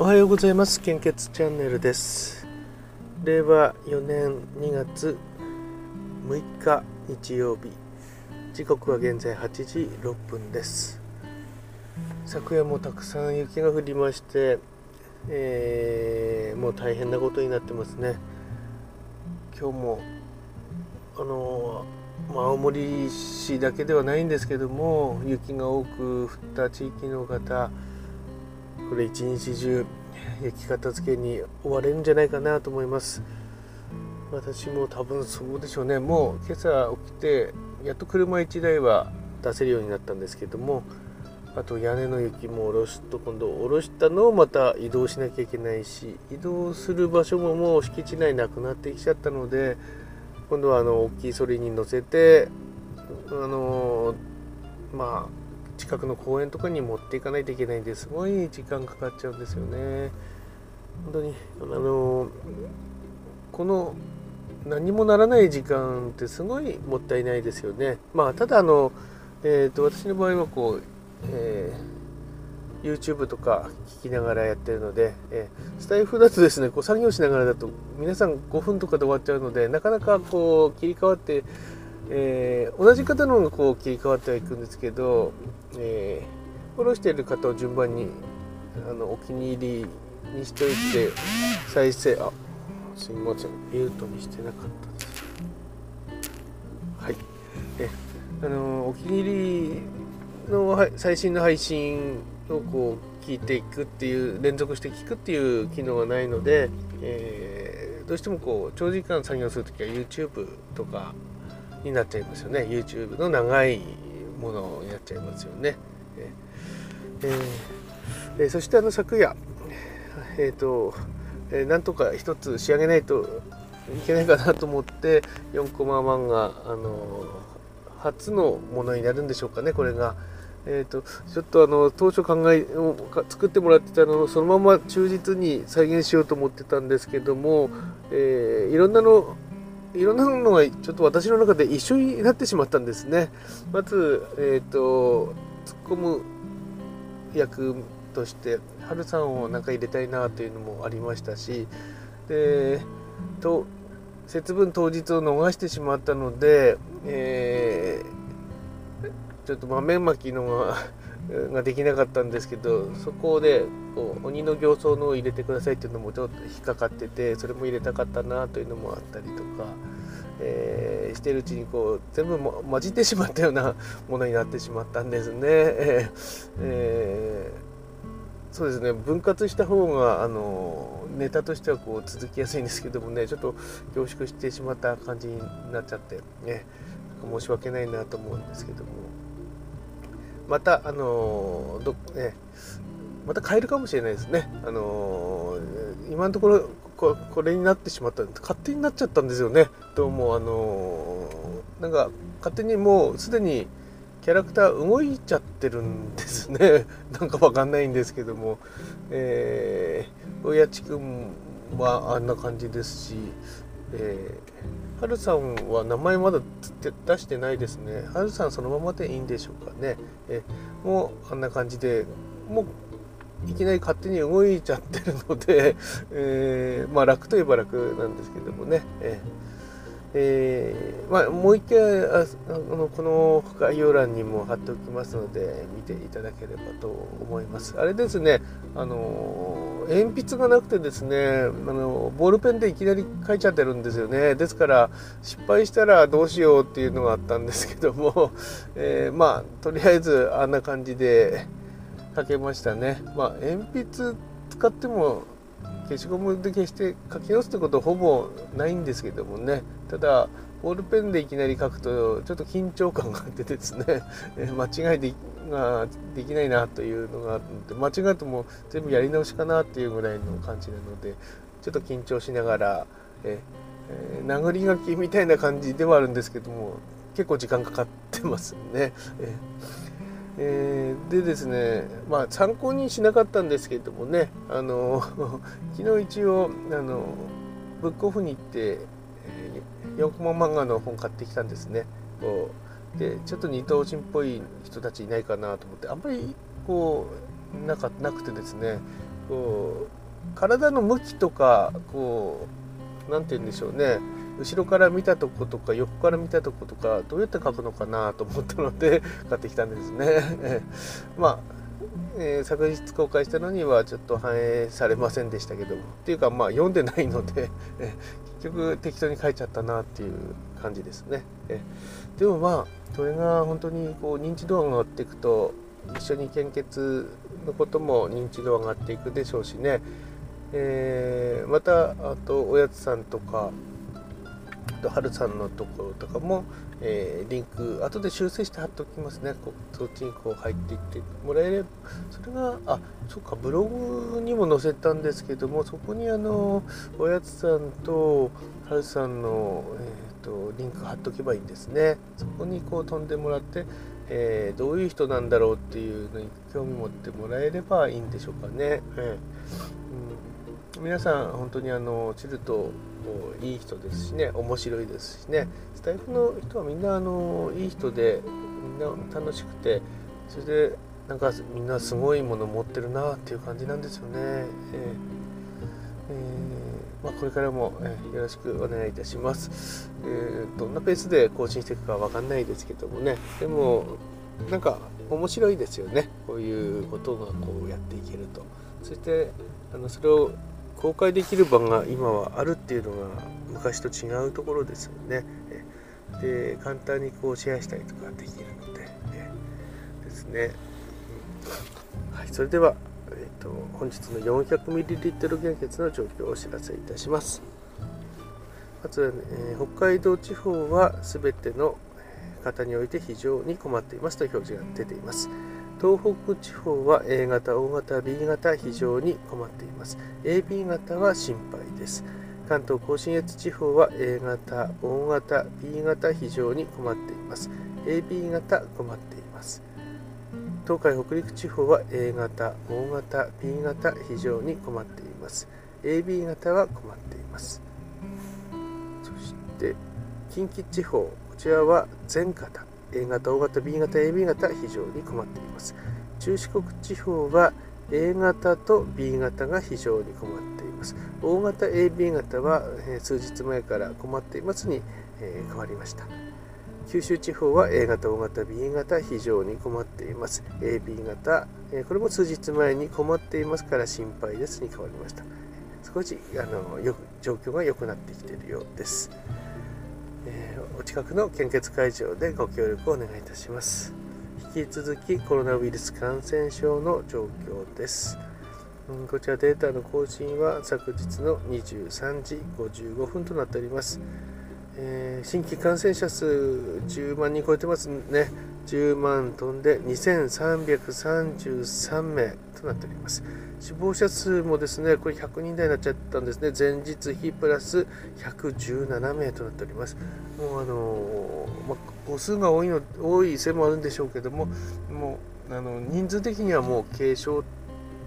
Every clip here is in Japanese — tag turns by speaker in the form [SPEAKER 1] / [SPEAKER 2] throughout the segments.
[SPEAKER 1] おはようございます。献血チャンネルです。令和4年2月6日日曜日。時刻は現在8時6分です。昨夜もたくさん雪が降りまして、えー、もう大変なことになってますね。今日もあの青森市だけではないんですけども雪が多く降った地域の方これ一日中雪片付けに追われるんじゃないかなと思います。私も多分そうでしょうね。もう今朝起きてやっと車1台は出せるようになったんですけどもあと屋根の雪も下ろすと今度下ろしたのをまた移動しなきゃいけないし移動する場所ももう敷地内なくなってきちゃったので今度はあの大きいそれに乗せてあのまあ近くの公園とかに持っていかないといけないんですごい時間かかっちゃうんですよね。本当にあのこの何もならない時間ってすごいもったいないですよね。まあただあの、えーと、私の場合はこう、えー、YouTube とか聞きながらやってるので、えー、スタイフだとですねこう作業しながらだと皆さん5分とかで終わっちゃうのでなかなかこう切り替わってえー、同じ方の方がこう切り替わってはいくんですけど、えー、フォローしている方を順番にあのお気に入りにしておいて再生あすみません。ミュートにしてなかったです。はい。えあのお気に入りの最新の配信をこう聞いていくっていう連続して聞くっていう機能がないので、えー、どうしてもこう長時間作業するときは YouTube とかになっちゃいますよね YouTube の長いものになっちゃいますよね。えー、えー、そしてあの昨夜、えーとえー、なんとか一つ仕上げないといけないかなと思って4コマ漫画、あの初のものになるんでしょうかねこれが。えーと、ちょっとあの当初考えを作ってもらってたのをそのまま忠実に再現しようと思ってたんですけども、えー、いろんなのいろんなのがちょっと私の中で一緒になってしまったんですね。まず、えっ、ー、と、突っ込む役として、ハルさんをなんか入れたいなというのもありましたし、で、と節分当日を逃してしまったので、えー、ちょっと豆まきのがができなかったんですけどそこでこう鬼の形相のを入れてくださいっていうのもちょっと引っかかっててそれも入れたかったなというのもあったりとか、えー、してるうちにこう全部混じってしまったようなものになってしまったんですね。えーえー、そうですね分割した方があのネタとしてはこう続きやすいんですけどもねちょっと凝縮してしまった感じになっちゃってね申し訳ないなと思うんですけども。またあのど、ね、また変えるかもしれないですね。あの今のところここれになってしまった勝手になっちゃったんですよね。どうもあのなんか勝手にもうすでにキャラクター動いちゃってるんですね。なんかわかんないんですけども、えー、親父くんはあんな感じですし、えー、はるさんは名前まだ出してないですね。はるさんそのままでいいんでしょうかね。えもうあんな感じでもういきなり勝手に動いちゃってるので、えー、まあ楽といえば楽なんですけどもね。えーえー、まあ、もう一回あのこの概要欄にも貼っておきますので見ていただければと思います。あれですねあの鉛筆がなくてですねあのボールペンでいきなり書いちゃってるんですよねですから失敗したらどうしようっていうのがあったんですけども、えー、まあとりあえずあんな感じで書けましたね。まあ、鉛筆使っても消しゴムで消して書き直すってことはほぼないんですけどもねただボールペンでいきなり書くとちょっと緊張感があってですね 間違いでができないなというのがあって間違っても全部やり直しかなっていうぐらいの感じなのでちょっと緊張しながらえ、えー、殴り書きみたいな感じではあるんですけども結構時間かかってますね。ええー、でですねまあ参考にしなかったんですけれどもねあの 昨日一応あのブックオフに行って、えー、4コマ漫画の本買ってきたんですね。こうでちょっと二等身っぽい人たちいないかなと思ってあんまりこうなかなくてですねこう体の向きとかこう何て言うんでしょうね。後ろから見たとことか横から見たとことかどうやって描くのかなと思ったので 買ってきたんですね。まあえー、昨日公開したのにはちょっと反映されませんでしたけども。っていうかまあ読んでないので、え結局適当に書いちゃったなっていう感じですね。えでもまあそれが本当にこう認知度が上がっていくと一緒に献血のことも認知度上がっていくでしょうしね、えー、またあとおやつさんとかと春さんのところとかも、えー、リンク後で修正して貼っておきますね。こそっちにこう入っていってもらえればそれがあそっかブログにも載せたんですけどもそこにあのおやつさんと春さんの、えーと、リンク貼っておけばいいんですね。そこにこう飛んでもらって、えー、どういう人なんだろうっていうのに興味持ってもらえればいいんでしょうかね、えー、皆さん本当にあのチルトいい人ですしね面白いですしねスタイフの人はみんなあのいい人でみんな楽しくてそれでなんかみんなすごいもの持ってるなっていう感じなんですよね。えーえー、まあ、これからも、えー、よろしくお願いいたします。えー、どんなペースで更新していくかわかんないですけどもねでもなんか面白いですよねこういうことがこうやっていけると。そしてあのそれを公開できる場が今はあるっていうのが昔と違うところですよね。で簡単にこうシェアしたりとかできるので、ね、ですね。はい、それでは、えーと、本日の 400ml 献血の状況をお知らせいたします。まず、えー、北海道地方は全ての方において非常に困っていますという表示が出ています。東北地方は A 型、O 型、B 型非常に困っています。AB 型は心配です。関東甲信越地方は A 型、O 型、B 型非常に困っています。AB 型困っています。東海北陸地方は A 型、O 型、B 型非常に困っています。AB 型は困っています。そして近畿地方、こちらは全型、A 型、O 型、B 型、AB 型非常に困っています。中四国地方は A 型と B 型が非常に困っています。O 型、AB 型は、え数日前から困っていますに、え変わりました。九州地方は A 型、O 型、B 型非常に困っています。AB 型、えこれも数日前に困っていますから心配ですに変わりました。少しあのよく状況が良くなってきているようです。えー、お近くの献血会場でご協力をお願いいたします。引き続きコロナウイルス感染症の状況です。うん、こちらデータの更新は昨日の23時55分となっております。えー、新規感染者数10万人超えてますね。10万トンで2333名となっております。死亡者数もですね、これ100人台になっちゃったんですね。前日比プラス117名となっております。もうあのま母数が多いの多いせいもあるんでしょうけども、もうあの人数的にはもう軽症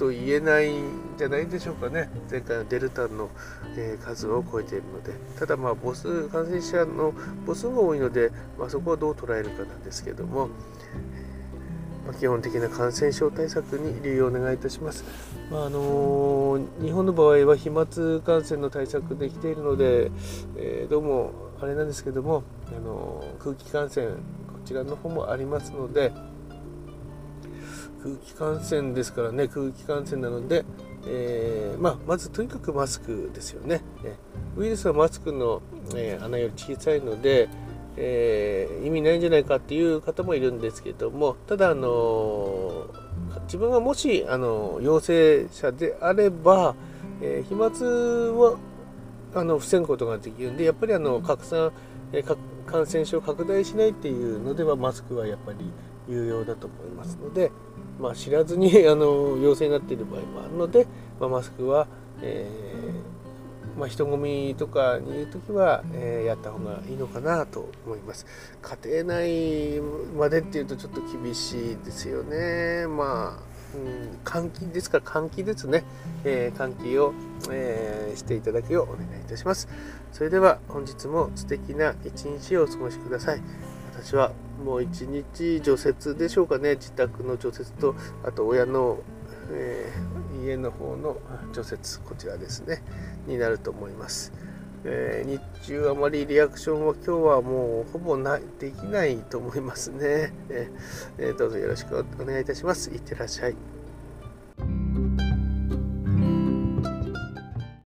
[SPEAKER 1] と言えないんじゃないでしょうかね。前回のデルタの、えー、数を超えているので。ただまあ母数感染者の母数が多いので、まあ、そこをどう捉えるかなんですけども。ま基本的な感染症対策に留意をお願いいたします。まあ、あのー、日本の場合は飛沫感染の対策できているので、えー、どうもあれなんですけども、あのー、空気感染こちらの方もありますので空気感染ですからね空気感染なので、えまあ、まずとにかくマスクですよね。ウイルスはマスクの、え穴より小さいので、えー、意味ないんじゃないかっていう方もいるんですけどもただあの自分がもしあの陽性者であれば、え、飛沫はあの防ぐことができるんでやっぱりあの拡散、え、感染症拡大しないっていうのではマスクはやっぱり有用だと思いますので、まあ、知らずに あの陽性になっている場合もあるので、まあ、マスクは、えーまあ、人混みとかにいる時は、えー、やった方がいいのかなと思います。家庭内までっていうとちょっと厳しいですよね。まあうん、換気ですから換気ですね、えー、換気を、えー、していただくようお願いいたします。それでは本日も素敵な一日をお過ごしください。私はもう一日除雪でしょうかね。自宅の除雪とあと親のえー、家の方の除雪こちらですね。になると思います、えー、日中あまりリアクションは今日はもうほぼないできないと思いますね、えー、どうぞよろしくお願いいたします。いってらっしゃい。